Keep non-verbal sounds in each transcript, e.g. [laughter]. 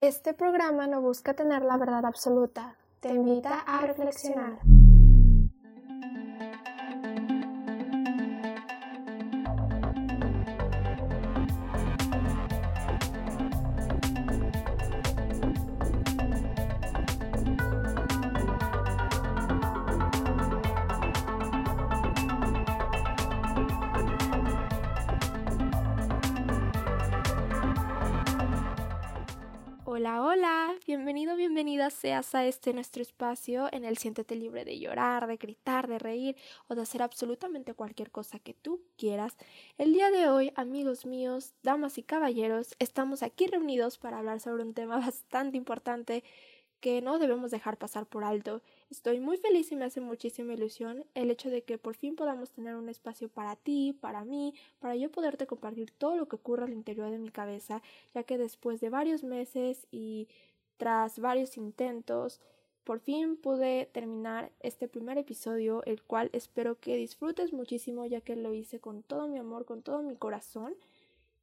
Este programa no busca tener la verdad absoluta, te invita a reflexionar. Hola, hola, bienvenido, bienvenida seas a este nuestro espacio en el siéntete libre de llorar, de gritar, de reír o de hacer absolutamente cualquier cosa que tú quieras. El día de hoy, amigos míos, damas y caballeros, estamos aquí reunidos para hablar sobre un tema [laughs] bastante importante que no debemos dejar pasar por alto. Estoy muy feliz y me hace muchísima ilusión el hecho de que por fin podamos tener un espacio para ti, para mí, para yo poderte compartir todo lo que ocurre al interior de mi cabeza, ya que después de varios meses y tras varios intentos, por fin pude terminar este primer episodio, el cual espero que disfrutes muchísimo, ya que lo hice con todo mi amor, con todo mi corazón.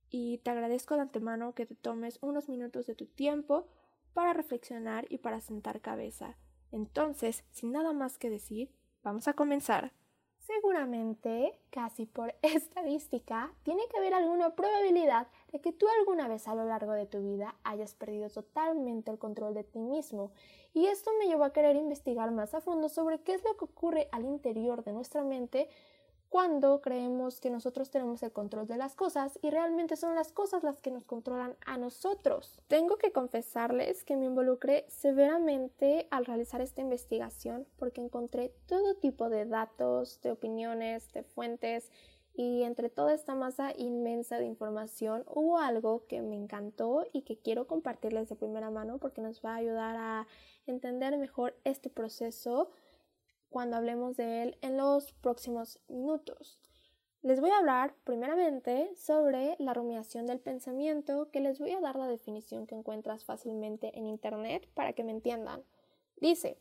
Y te agradezco de antemano que te tomes unos minutos de tu tiempo para reflexionar y para sentar cabeza. Entonces, sin nada más que decir, vamos a comenzar. Seguramente, casi por [laughs] estadística, tiene que haber alguna probabilidad de que tú alguna vez a lo largo de tu vida hayas perdido totalmente el control de ti mismo. Y esto me llevó a querer investigar más a fondo sobre qué es lo que ocurre al interior de nuestra mente cuando creemos que nosotros tenemos el control de las cosas y realmente son las cosas las que nos controlan a nosotros. Tengo que confesarles que me involucré severamente al realizar esta investigación porque encontré todo tipo de datos, de opiniones, de fuentes y entre toda esta masa inmensa de información hubo algo que me encantó y que quiero compartirles de primera mano porque nos va a ayudar a entender mejor este proceso cuando hablemos de él en los próximos minutos. Les voy a hablar primeramente sobre la rumiación del pensamiento, que les voy a dar la definición que encuentras fácilmente en Internet para que me entiendan. Dice,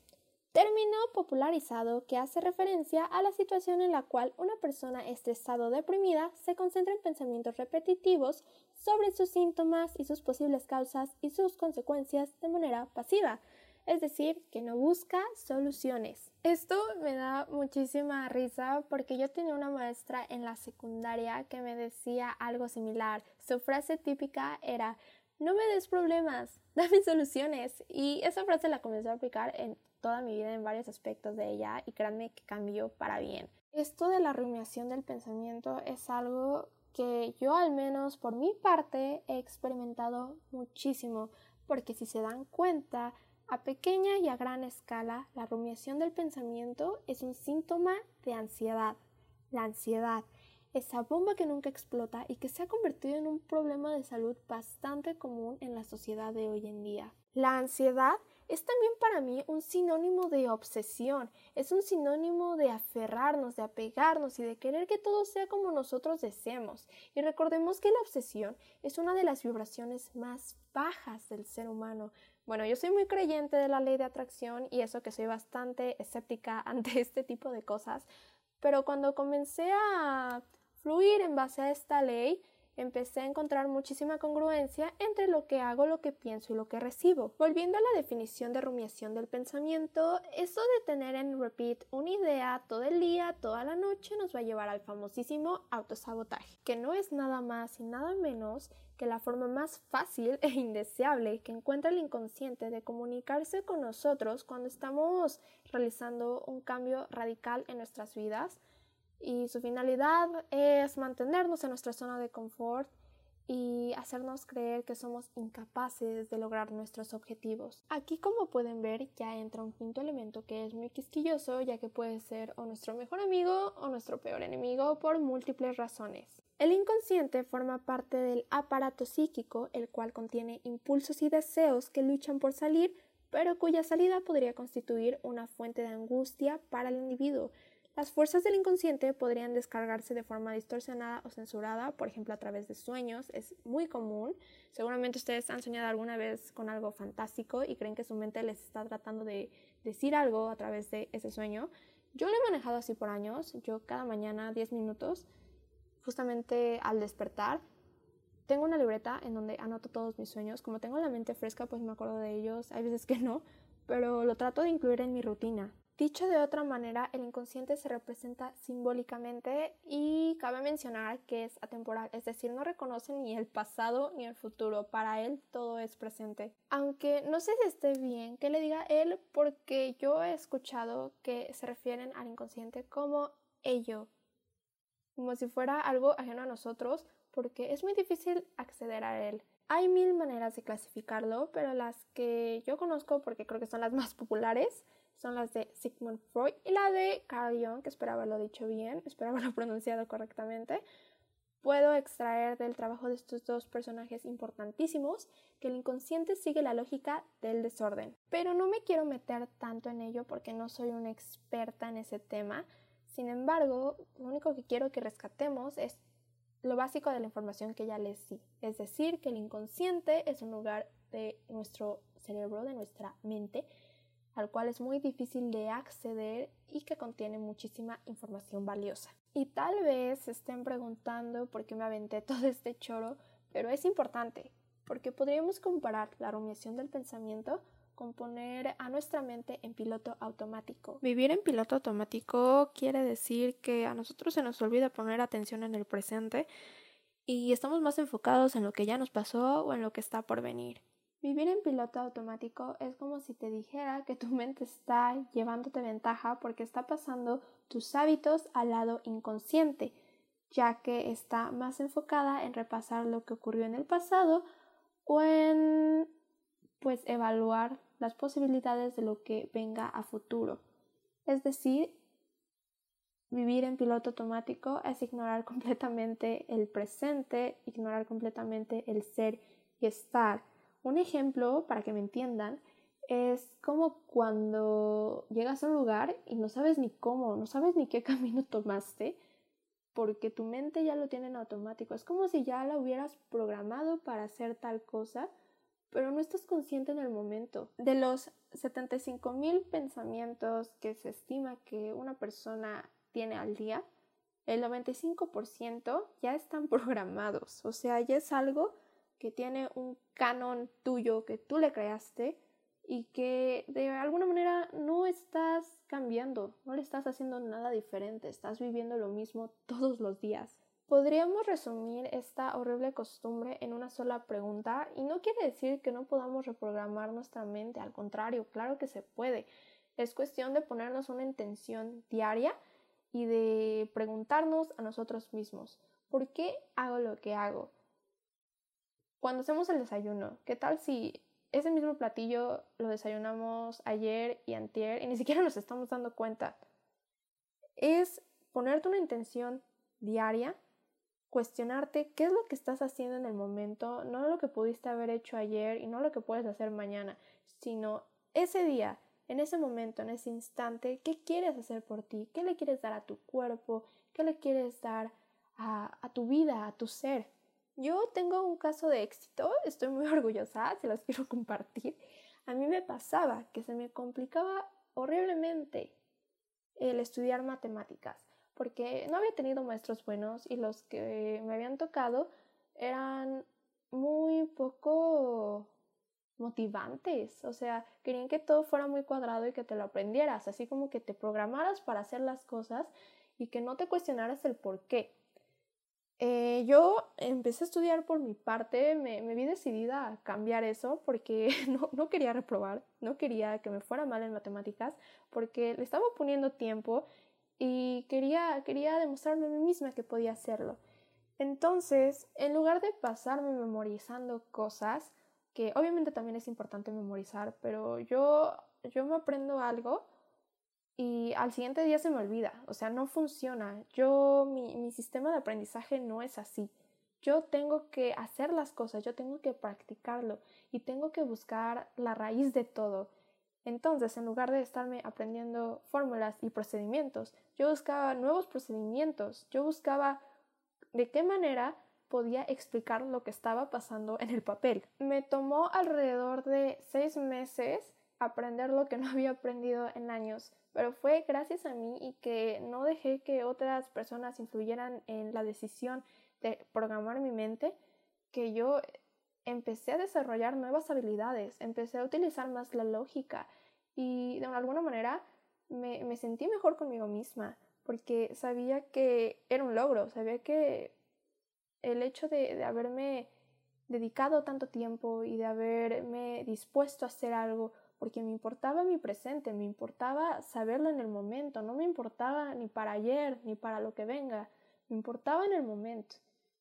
término popularizado que hace referencia a la situación en la cual una persona estresada o deprimida se concentra en pensamientos repetitivos sobre sus síntomas y sus posibles causas y sus consecuencias de manera pasiva, es decir, que no busca soluciones. Esto me da muchísima risa porque yo tenía una maestra en la secundaria que me decía algo similar. Su frase típica era, no me des problemas, [laughs] dame soluciones. Y esa frase la comencé a aplicar en toda mi vida en varios aspectos de ella y créanme que cambió para bien. Esto de la rumiación del pensamiento es algo que yo al menos por mi parte he experimentado muchísimo porque si se dan cuenta a pequeña y a gran escala, la rumiación del pensamiento es un síntoma de ansiedad. La ansiedad, esa bomba que nunca explota y que se ha convertido en un problema de salud bastante común en la sociedad de hoy en día. La ansiedad es también para mí un sinónimo de obsesión, es un sinónimo de aferrarnos, de apegarnos y de querer que todo sea como nosotros deseemos. Y recordemos que la obsesión es una de las vibraciones más bajas del ser humano, bueno, yo soy muy creyente de la ley de atracción y eso que soy bastante escéptica [laughs] ante este tipo de cosas, pero cuando comencé a fluir en base a esta ley, empecé a encontrar muchísima congruencia entre lo que hago, lo que pienso y lo que recibo. Volviendo a la definición de rumiación del pensamiento, eso de tener en repeat una idea todo el día, toda la noche, nos va a llevar al famosísimo autosabotaje, que no es nada más y nada menos que la forma más fácil e indeseable que encuentra el inconsciente de comunicarse con nosotros cuando estamos realizando un cambio radical en nuestras vidas y su finalidad es mantenernos en nuestra zona de confort y hacernos creer que somos incapaces de lograr nuestros objetivos. Aquí como pueden ver ya entra un quinto elemento que es muy quisquilloso ya que puede ser o nuestro mejor amigo o nuestro peor enemigo por múltiples razones. El inconsciente forma parte del aparato psíquico, el cual contiene impulsos y deseos que luchan por salir, pero cuya salida podría constituir una fuente de angustia para el individuo, las fuerzas del inconsciente podrían descargarse de forma distorsionada o censurada, por ejemplo a través de sueños, es muy común. Seguramente ustedes han soñado alguna vez con algo fantástico y creen que su mente les está tratando de decir algo a través de ese sueño. Yo lo he manejado así por años, yo cada mañana 10 minutos, justamente al despertar, tengo una libreta en donde anoto todos mis sueños. Como tengo la mente fresca, pues me acuerdo de ellos. Hay veces que no, pero lo trato de incluir en mi rutina. Dicho de otra manera, el inconsciente se representa simbólicamente y cabe mencionar que es atemporal, es decir, no reconoce ni el pasado ni el futuro, para él todo es presente. Aunque no sé si esté bien que le diga él porque yo he escuchado que se refieren al inconsciente como ello, como si fuera algo ajeno a nosotros, porque es muy difícil acceder a él. Hay mil maneras de clasificarlo, pero las que yo conozco, porque creo que son las más populares, son las de Sigmund Freud y la de Carl Jung, que espero haberlo dicho bien, [laughs] espero haberlo pronunciado correctamente. Puedo extraer del trabajo de estos dos personajes importantísimos que el inconsciente sigue la lógica del desorden. Pero no me quiero meter tanto en ello porque no soy una experta en ese tema. Sin embargo, lo único que quiero que rescatemos es lo básico de la información que ya les di. Es decir, que el inconsciente es un lugar de nuestro cerebro, de nuestra mente, al cual es muy difícil de acceder y que contiene muchísima información valiosa. Y tal vez se estén preguntando por qué me aventé [laughs] todo este choro, pero es importante, porque podríamos comparar la rumiación del pensamiento con poner a nuestra mente en piloto automático. Vivir en piloto automático quiere decir que a nosotros se nos olvida poner atención en el presente y estamos más enfocados en lo que ya nos pasó o en lo que está por venir. Vivir en piloto automático es como si te dijera que tu mente está llevándote ventaja porque está pasando tus hábitos al lado inconsciente, ya que está más enfocada en repasar lo que ocurrió en el pasado o en pues evaluar las posibilidades de lo que venga a futuro. Es decir, vivir en piloto automático es ignorar [laughs] completamente el presente, ignorar completamente el ser y estar un ejemplo, para que me entiendan, es como cuando llegas a un lugar y no sabes ni cómo, no sabes ni qué [laughs] camino tomaste, porque tu mente ya lo tiene en automático. Es como si ya la hubieras programado para hacer tal cosa, pero no estás consciente en el momento. De los 75 mil pensamientos que se estima que una persona tiene al día, el 95% ya están [laughs] programados. O sea, ya es algo que tiene un canon tuyo que tú le creaste y que de alguna manera no estás cambiando, no le estás haciendo nada diferente, estás viviendo lo mismo todos los días. Podríamos resumir esta horrible costumbre en una sola pregunta y no quiere decir que no podamos reprogramar nuestra mente, al contrario, claro que se puede. Es cuestión de ponernos una intención diaria y de preguntarnos a nosotros mismos, ¿por qué hago lo que hago? Cuando hacemos el desayuno, ¿qué tal si ese mismo platillo lo desayunamos ayer y antier y ni siquiera nos estamos dando cuenta? Es ponerte una intención diaria, cuestionarte qué es lo que estás haciendo en el momento, no lo que pudiste haber hecho ayer y no lo que puedes hacer mañana, sino ese día, en ese momento, en ese instante, qué quieres hacer por ti, qué le quieres dar a tu cuerpo, qué le quieres dar a, a tu vida, a tu ser. Yo tengo un caso de éxito, estoy muy [laughs] orgullosa, se los quiero compartir. A mí me pasaba que se me complicaba horriblemente el estudiar matemáticas, porque no había tenido maestros buenos y los que me habían tocado eran muy poco motivantes, o sea, querían que todo fuera muy cuadrado y que te lo aprendieras, así como que te programaras para hacer las cosas y que no te cuestionaras el por qué. Eh, yo empecé a estudiar por mi parte, me, vi decidida a cambiar eso porque [laughs] no, no, quería reprobar, no quería que me fuera mal en matemáticas, porque le estaba poniendo tiempo y quería, quería demostrarme a mí misma que podía hacerlo. Entonces, en lugar de pasarme memorizando cosas, que obviamente también es importante memorizar, pero yo, yo me aprendo algo y al siguiente día se me olvida, o sea, no funciona. Yo, mi, mi sistema de aprendizaje no es así. Yo tengo que hacer las cosas, yo tengo que practicarlo y tengo que buscar la raíz de todo. Entonces, en lugar de estarme aprendiendo fórmulas y procedimientos, yo buscaba nuevos procedimientos, yo buscaba de qué manera podía explicar lo que estaba pasando en el papel. Me tomó alrededor de seis meses aprender lo que no [laughs] había aprendido en años pero fue gracias a mí y que no dejé que otras personas influyeran en la decisión de programar mi mente que yo empecé a desarrollar nuevas habilidades, empecé a utilizar más la lógica y de alguna manera me, me sentí mejor conmigo misma porque sabía que era un logro, sabía que el hecho de, de haberme dedicado tanto tiempo y de haberme dispuesto a hacer algo porque me importaba mi presente, me importaba saberlo en el momento, no me importaba ni para ayer ni para lo que venga, me importaba en el momento,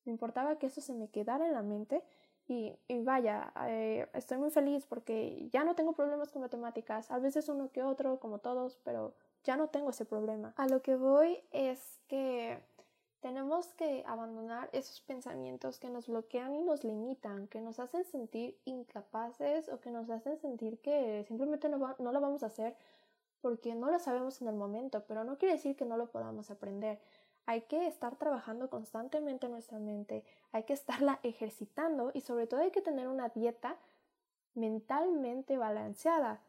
me importaba que eso se me quedara en la mente y, y vaya, eh, estoy muy feliz porque ya no tengo problemas con matemáticas, a veces uno que otro, como todos, pero ya no tengo ese problema. A lo que voy es que tenemos que abandonar esos pensamientos que nos bloquean y nos limitan, que nos hacen sentir incapaces o que nos hacen sentir que simplemente no, no lo vamos a hacer porque no lo sabemos en el momento, pero no quiere decir que no lo podamos aprender. Hay que estar trabajando constantemente en nuestra mente, hay que estarla ejercitando y sobre todo hay que tener una dieta mentalmente balanceada,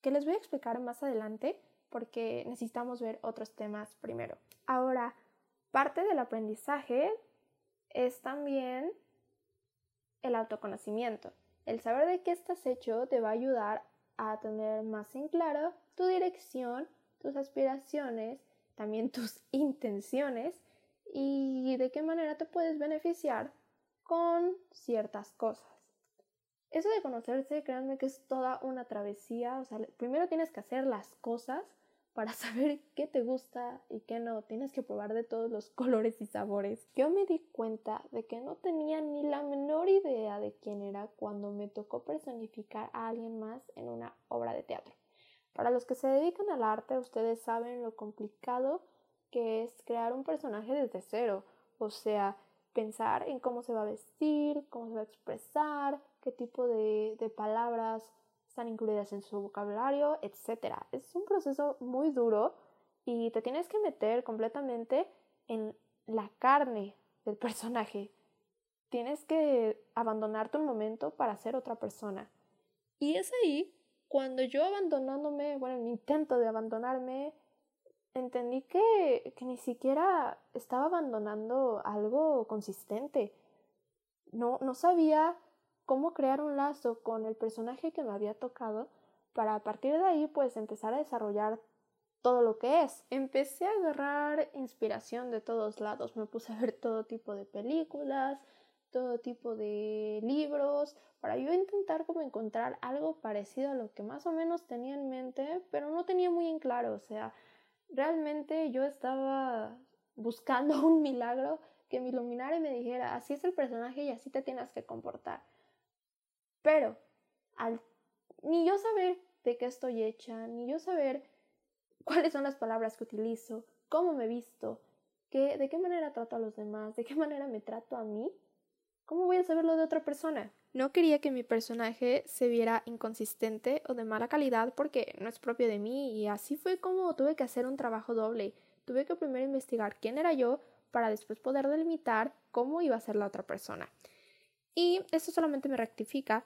que les voy a explicar más adelante porque necesitamos ver otros temas primero. Ahora, Parte del aprendizaje es también el autoconocimiento. El saber de qué estás hecho te va a ayudar a tener más en claro tu dirección, tus aspiraciones, también tus [laughs] intenciones y de qué manera te puedes beneficiar con ciertas cosas. Eso de conocerse, créanme que es toda una travesía. O sea, primero tienes que hacer las cosas para saber [laughs] qué te gusta y qué no. Tienes que probar de todos los colores y sabores. Yo me di cuenta de que no tenía ni la menor idea de quién era cuando me tocó personificar a alguien más en una obra de teatro. Para los que se dedican al arte, ustedes saben lo complicado que es crear un personaje desde cero. O sea, pensar en cómo se va a vestir, cómo se va a expresar, qué tipo de, de palabras están incluidas en su vocabulario, etc. Es un proceso muy duro y te tienes que meter completamente en la carne del [laughs] personaje. Tienes que abandonarte un momento para ser otra persona. Y es ahí cuando yo abandonándome, bueno, en mi intento de abandonarme, entendí que, que ni siquiera estaba abandonando algo consistente. No, no sabía cómo crear un lazo con el personaje que me había tocado para a partir de ahí pues empezar a desarrollar todo lo que es. Empecé a agarrar inspiración de todos lados, me puse a ver todo tipo de películas, todo tipo de libros, para yo intentar como encontrar algo parecido a lo que más o menos tenía en mente, pero no tenía muy en claro, o sea, realmente yo estaba buscando [laughs] un milagro que me iluminara y me dijera, así es el personaje y así te tienes que comportar. Pero ni yo saber de qué estoy hecha, ni yo saber cuáles son las palabras que utilizo, cómo me visto, qué, de qué manera trato a los demás, de qué manera me trato a mí, ¿cómo voy a saberlo de otra persona? No quería que mi personaje se viera inconsistente o de mala calidad porque no es propio de mí y así fue como tuve que hacer un trabajo doble. Tuve que primero investigar quién era yo para después poder delimitar cómo iba a ser la otra persona. Y esto solamente me rectifica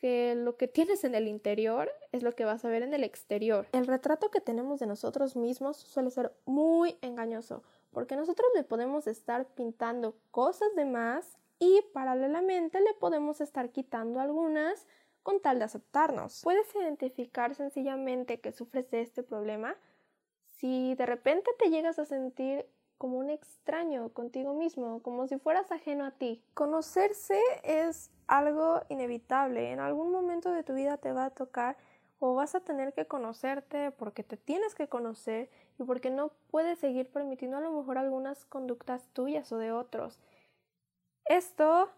que lo que tienes en el interior es lo que vas a ver en el exterior. El retrato que tenemos de nosotros mismos suele ser muy engañoso, porque nosotros le podemos estar pintando cosas de más y paralelamente le podemos estar quitando algunas con tal de aceptarnos. Puedes identificar sencillamente que sufres de este problema si de repente te llegas a sentir como un extraño contigo mismo, como si fueras ajeno a ti. Conocerse es algo inevitable. En algún momento de tu vida te va a tocar o vas a tener que conocerte porque te tienes que conocer y porque no puedes seguir permitiendo a lo mejor algunas conductas tuyas o de otros. Esto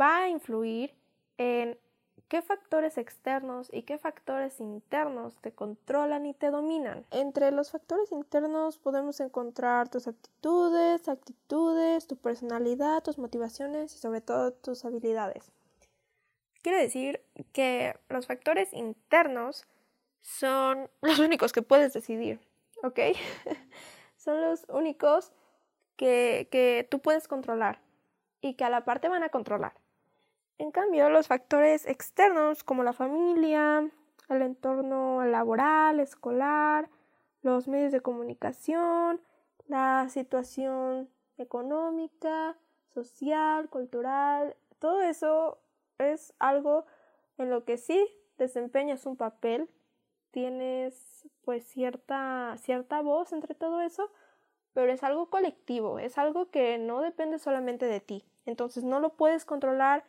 va a influir en qué factores externos y qué factores internos te controlan y te dominan. Entre los factores internos podemos encontrar tus actitudes, actitudes, tu personalidad, tus motivaciones y sobre todo tus habilidades. Quiere decir que los factores internos son los únicos que puedes decidir, ¿ok? [laughs] son los únicos que, que tú puedes controlar y que a la parte van a controlar. En cambio, los factores externos como la familia, el entorno laboral, escolar, los medios de comunicación, la situación económica, social, cultural, todo eso es algo en lo que sí desempeñas un papel, tienes pues cierta, cierta voz entre todo eso, pero es algo colectivo, es algo que no depende solamente de ti. Entonces no lo puedes controlar,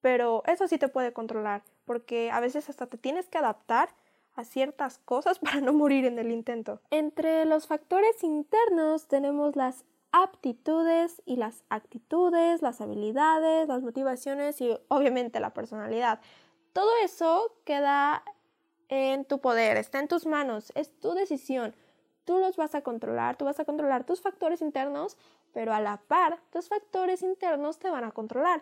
pero eso sí te puede controlar, porque a veces hasta te tienes que adaptar a ciertas cosas [laughs] para no morir en el intento. Entre los factores internos tenemos las aptitudes y las actitudes, las habilidades, las motivaciones y obviamente la personalidad. Todo eso queda en tu poder, está en tus manos, es tu decisión tú los vas a controlar, tú vas a controlar tus factores internos, pero a la par, tus factores internos te van a controlar.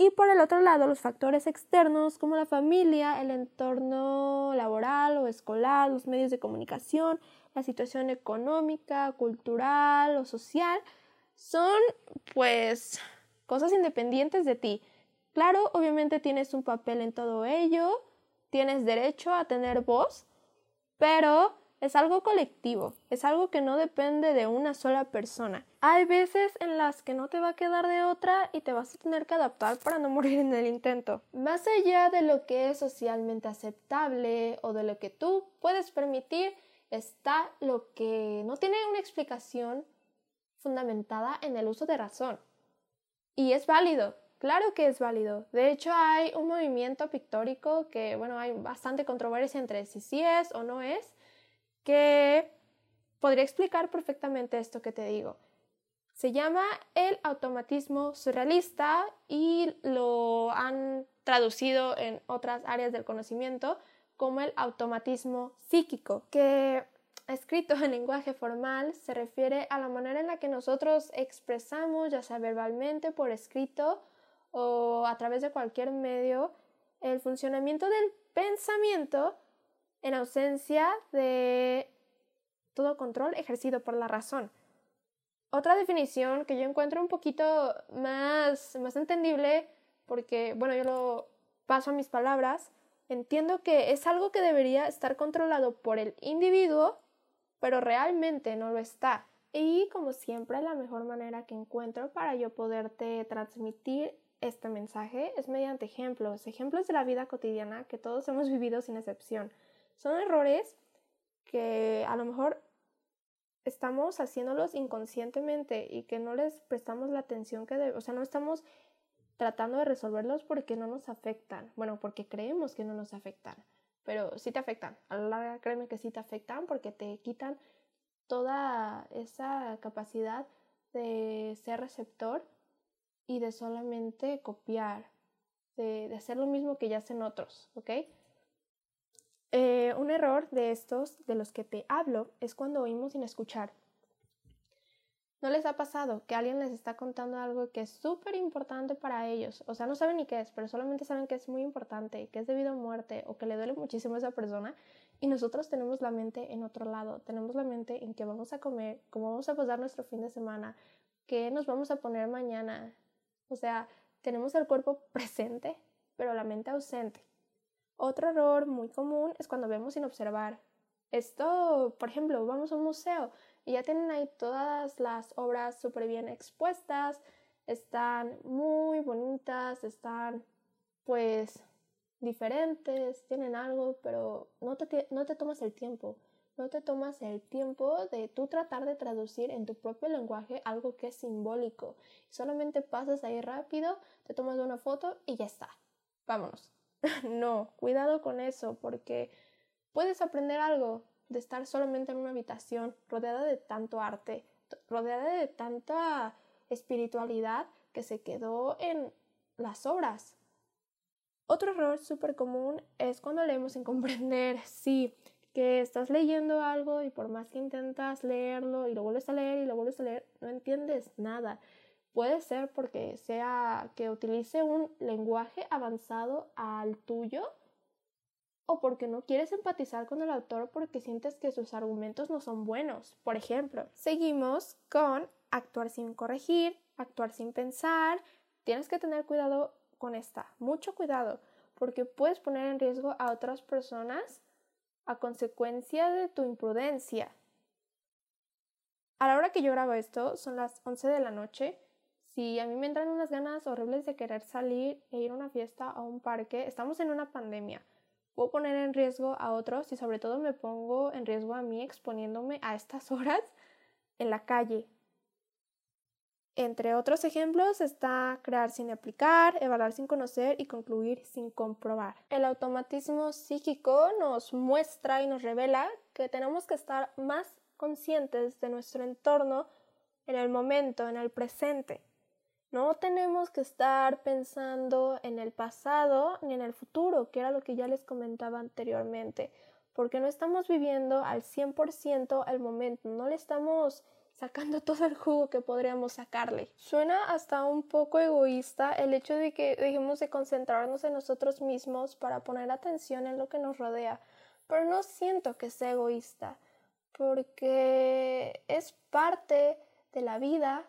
Y por el otro lado, los factores externos como la familia, el entorno laboral o escolar, los medios de comunicación, la situación económica, cultural o social, son pues cosas independientes de ti. Claro, obviamente tienes un papel en todo ello, tienes derecho a tener voz, pero es algo colectivo, es algo que no depende de una sola persona. Hay veces en las que no te va a quedar de otra y te vas a tener que adaptar para no [laughs] morir en el intento. Más allá de lo que es socialmente aceptable o de lo que tú puedes permitir, está lo que no tiene una explicación fundamentada en el uso de razón. Y es válido, claro que es válido. De hecho, hay un movimiento pictórico que, bueno, hay bastante controversia entre si sí es o no es, que podría explicar perfectamente esto que te digo. Se llama el automatismo surrealista y lo han traducido en otras áreas del conocimiento como el automatismo psíquico, que escrito en lenguaje formal se refiere a la manera en la que nosotros expresamos, ya sea verbalmente, por escrito o a través de cualquier medio, el funcionamiento del pensamiento en ausencia de todo control ejercido por la razón. Otra definición que yo encuentro un poquito más, más entendible, porque, bueno, yo lo paso a mis palabras, entiendo que es algo que debería estar controlado por el individuo, pero realmente no lo está. Y como siempre, la mejor manera que encuentro para yo poderte transmitir este mensaje es mediante ejemplos, ejemplos de la vida cotidiana que todos hemos vivido sin excepción. Son errores que a lo mejor estamos haciéndolos inconscientemente y que no les prestamos la atención que debe, o sea, no estamos tratando de resolverlos porque no nos afectan, bueno, porque creemos que no nos afectan, pero sí te afectan, a la larga créeme que sí te afectan porque te quitan toda esa capacidad de ser receptor y de solamente copiar, de, de hacer lo mismo que ya hacen otros, ¿ok? Eh, un error de estos de los que te hablo es cuando oímos sin escuchar. ¿No les ha pasado que alguien les está contando algo que es súper importante para ellos? O sea, no saben ni qué es, pero solamente saben que es muy importante, que es debido a muerte o que le duele muchísimo a esa persona y nosotros tenemos la mente en otro lado, tenemos la mente en qué vamos a comer, cómo vamos a pasar nuestro fin de semana, qué nos vamos a poner mañana. O sea, tenemos el cuerpo presente, pero la mente ausente. Otro error muy común es cuando vemos sin observar. Esto, por ejemplo, vamos a un museo y ya tienen ahí todas las obras súper bien expuestas, están muy bonitas, están pues diferentes, tienen algo, pero no te, no te tomas el tiempo, no te tomas el tiempo de tú tratar de traducir en tu propio lenguaje algo que es simbólico. Solamente pasas ahí rápido, te tomas una foto y ya está. Vámonos. [laughs] no, cuidado con eso porque puedes aprender algo de estar solamente en una habitación rodeada de tanto arte, rodeada de tanta espiritualidad que se quedó en las obras. Otro error súper común es cuando leemos sin [laughs] comprender, sí, que estás leyendo algo y por más que intentas leerlo y lo vuelves a leer y lo vuelves a leer, no entiendes nada. Puede ser porque sea que utilice un lenguaje avanzado al tuyo o porque no quieres empatizar con el autor porque sientes que sus argumentos no son buenos. Por ejemplo, seguimos con actuar sin corregir, actuar sin pensar. Tienes que tener cuidado con esta, mucho cuidado, porque puedes poner en riesgo a otras personas a consecuencia de tu imprudencia. A la hora que yo grabo esto, son las 11 de la noche Si a mí me entran unas ganas horribles de querer salir e ir a una fiesta o a un parque, estamos en una pandemia. Puedo poner en riesgo a otros y sobre todo me pongo en riesgo a mí exponiéndome a estas [laughs] horas en la calle. Entre otros ejemplos está crear sin aplicar, evaluar sin conocer y concluir sin comprobar. El automatismo psíquico nos muestra y nos revela que tenemos que estar más conscientes de nuestro entorno en el momento, en el presente. No tenemos que estar pensando en el pasado ni en el futuro, que era lo que ya les comentaba anteriormente, porque no estamos viviendo al 100% el momento, no le estamos sacando [laughs] todo el jugo que podríamos sacarle. Suena hasta un poco egoísta el hecho de que dejemos de concentrarnos en nosotros mismos para poner atención en lo que nos rodea, pero no siento que sea egoísta, porque es parte de la vida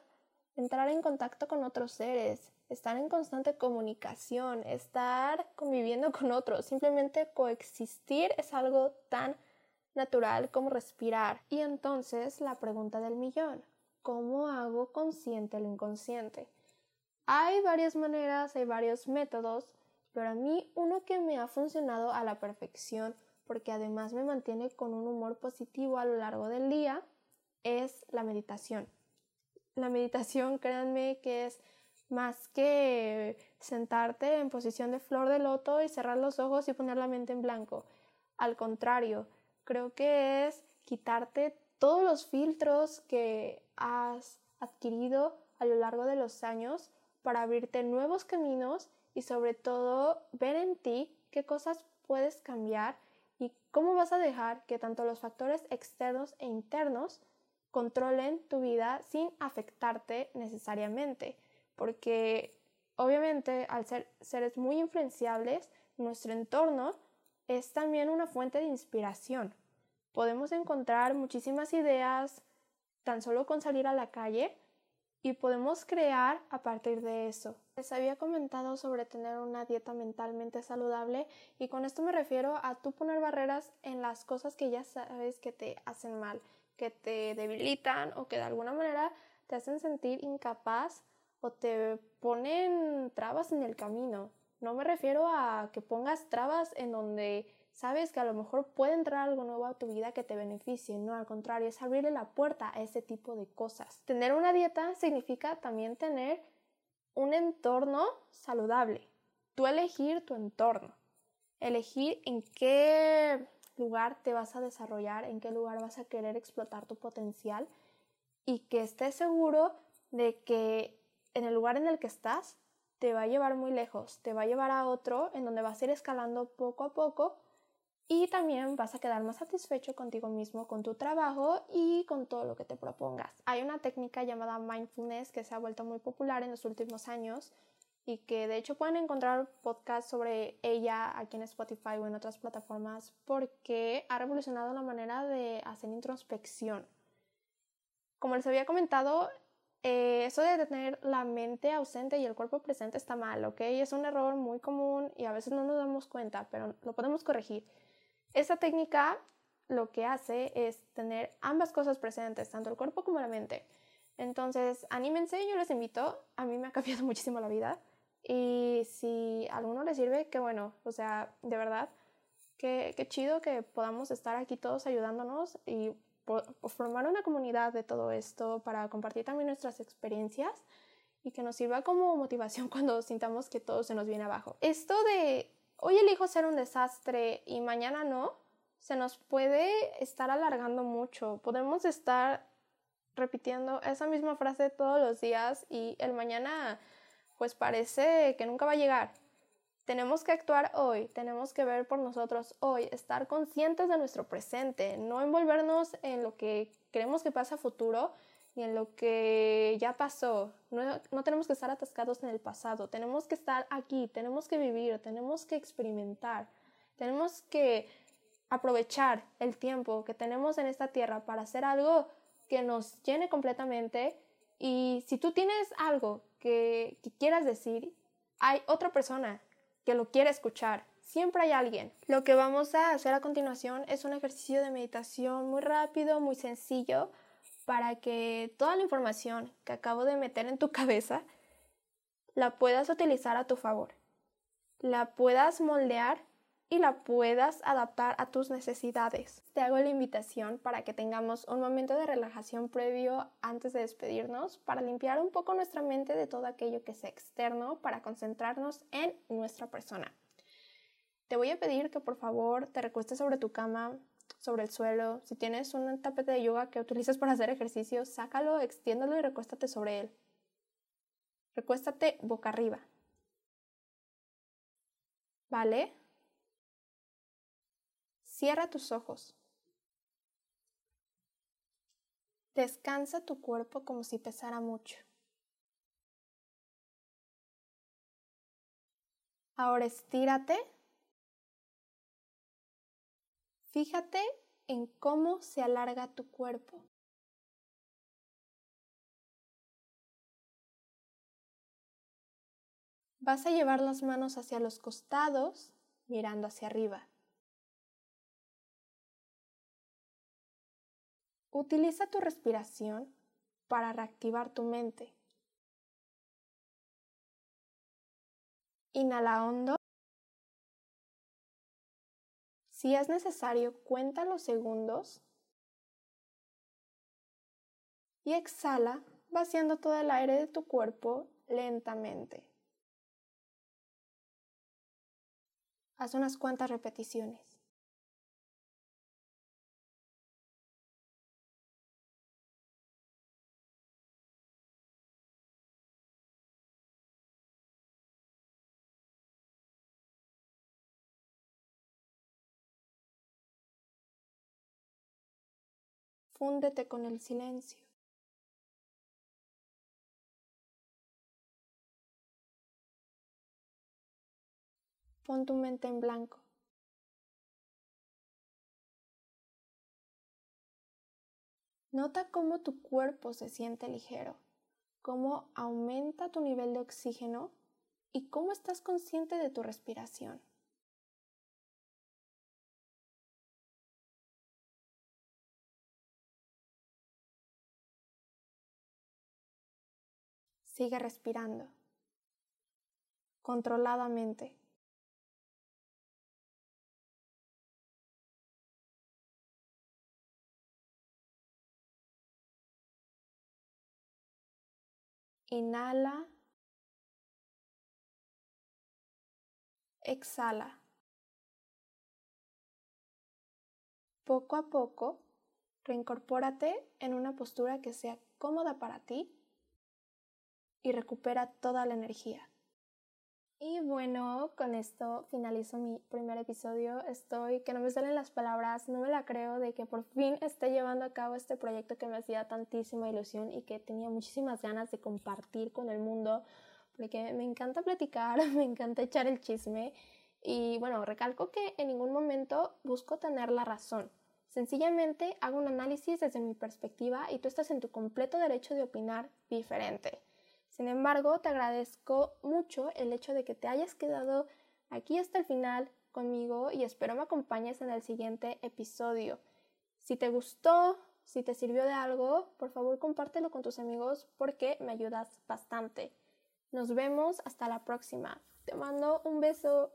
entrar en contacto con otros seres, estar en constante comunicación, estar conviviendo [laughs] con otros, simplemente coexistir es algo tan natural como respirar. Y entonces la pregunta del millón, ¿cómo hago consciente lo inconsciente? Hay varias maneras, hay varios métodos, pero a mí uno que me ha funcionado a la perfección, porque además me mantiene con un humor positivo a lo largo del día, es la meditación. La meditación, créanme que es más que sentarte en posición de flor de loto y cerrar los ojos y poner la mente en blanco. Al contrario, creo que es quitarte todos los filtros que has adquirido a lo largo de los años para abrirte nuevos caminos y sobre todo ver en ti qué cosas puedes cambiar y cómo vas a dejar que tanto los factores externos e internos controlen tu vida sin afectarte necesariamente, porque obviamente al ser seres muy influenciables, nuestro entorno es también una fuente de inspiración. Podemos encontrar muchísimas ideas tan solo con salir a la calle y podemos crear a partir de eso. Les había comentado sobre tener una dieta mentalmente saludable y con esto me refiero a tú poner barreras en las cosas que ya sabes que te hacen mal, que te debilitan o que de alguna manera te hacen sentir incapaz o te ponen trabas en el camino. No me refiero a que pongas trabas en donde sabes que a lo mejor puede entrar algo nuevo a tu vida que te beneficie, no, al contrario, es abrirle la puerta a ese tipo de cosas. Tener una dieta significa también tener un entorno saludable. Tú elegir tu entorno, elegir en qué lugar te vas a desarrollar, en qué lugar vas a querer explotar tu potencial y que estés seguro de que en el lugar en el que estás te va a llevar muy lejos, te va a llevar a otro en donde vas a ir escalando poco a poco y también vas a quedar más satisfecho contigo mismo, con tu trabajo y con todo lo que te propongas. Hay una técnica llamada mindfulness que se ha vuelto muy popular en los últimos años y que de hecho pueden encontrar podcasts sobre ella aquí en Spotify o en otras plataformas porque ha revolucionado la manera de hacer introspección. Como les había comentado, eh, eso de tener la mente ausente y el cuerpo presente está mal, ¿ok? Es un error muy común y a veces no nos damos cuenta, pero lo podemos corregir. Esta técnica lo que hace es tener ambas cosas presentes, tanto el cuerpo como la mente. Entonces, anímense, yo les invito. A mí me ha cambiado [laughs] muchísimo la vida. Y si a alguno le sirve, qué bueno. O sea, de verdad, qué, qué chido que podamos estar aquí todos ayudándonos y formar una comunidad de todo esto para compartir también nuestras experiencias y que nos sirva como motivación [laughs] cuando sintamos que todo se nos viene abajo. Esto de hoy elijo ser un desastre y mañana no, se nos puede estar alargando mucho. Podemos estar repitiendo esa misma frase todos los días y el mañana pues parece que nunca va a llegar. Tenemos que actuar hoy, tenemos que ver por nosotros hoy, estar conscientes de nuestro presente, no envolvernos en lo que queremos que pase a futuro y en lo que ya pasó. No, tenemos que estar atascados en el pasado, tenemos que estar aquí, tenemos que vivir, tenemos que experimentar, tenemos que aprovechar el tiempo que tenemos en esta tierra para hacer algo que nos llene completamente y si tú tienes algo que, quieras decir, hay otra persona que lo quiere escuchar. Siempre hay alguien. Lo que vamos a hacer a continuación es un ejercicio de meditación muy rápido, muy sencillo, para que toda la información que acabo de meter en tu [laughs] cabeza la puedas utilizar a tu favor, la puedas moldear y la puedas adaptar a tus necesidades. Te hago la invitación para que tengamos un momento de relajación previo antes de despedirnos para limpiar un poco nuestra mente de todo aquello que sea externo para concentrarnos en nuestra persona. Te voy a pedir que por favor te recuestes sobre tu cama, sobre el suelo. Si tienes un tapete de yoga que utilizas para hacer ejercicio, sácalo, extiéndalo y recuéstate sobre él. Recuéstate boca arriba. ¿Vale? Cierra tus ojos. Descansa tu cuerpo como si pesara mucho. Ahora estírate. Fíjate en cómo se alarga tu cuerpo. Vas a llevar las manos hacia los costados, mirando hacia arriba. Utiliza tu respiración para reactivar tu mente. Inhala hondo. Si es necesario, cuenta los segundos. Y exhala, vaciando todo el aire de tu cuerpo lentamente. Haz unas cuantas repeticiones. Fúndete con el silencio. Pon tu mente en blanco. Nota cómo tu cuerpo se siente ligero, cómo aumenta tu nivel de oxígeno y cómo estás consciente de tu respiración. Sigue respirando controladamente. Inhala. Exhala. Poco a poco, reincorpórate en una postura que sea cómoda para ti y recupera toda la energía. Y bueno, con esto finalizo mi primer episodio. Estoy que no me salen las palabras, no me la creo de que por fin esté llevando a cabo este proyecto que me hacía tantísima ilusión y que tenía muchísimas ganas de compartir con el mundo, porque me encanta platicar, [laughs] me encanta echar el chisme y bueno, recalco que en ningún momento busco tener la razón. Sencillamente hago un análisis desde mi perspectiva y tú estás en tu completo derecho de opinar diferente. Sin embargo, te agradezco mucho el hecho de que te hayas quedado aquí hasta el final conmigo y espero me acompañes en el siguiente episodio. Si te gustó, si te sirvió de algo, por favor compártelo con tus amigos porque me ayudas bastante. Nos vemos hasta la próxima. Te mando un beso.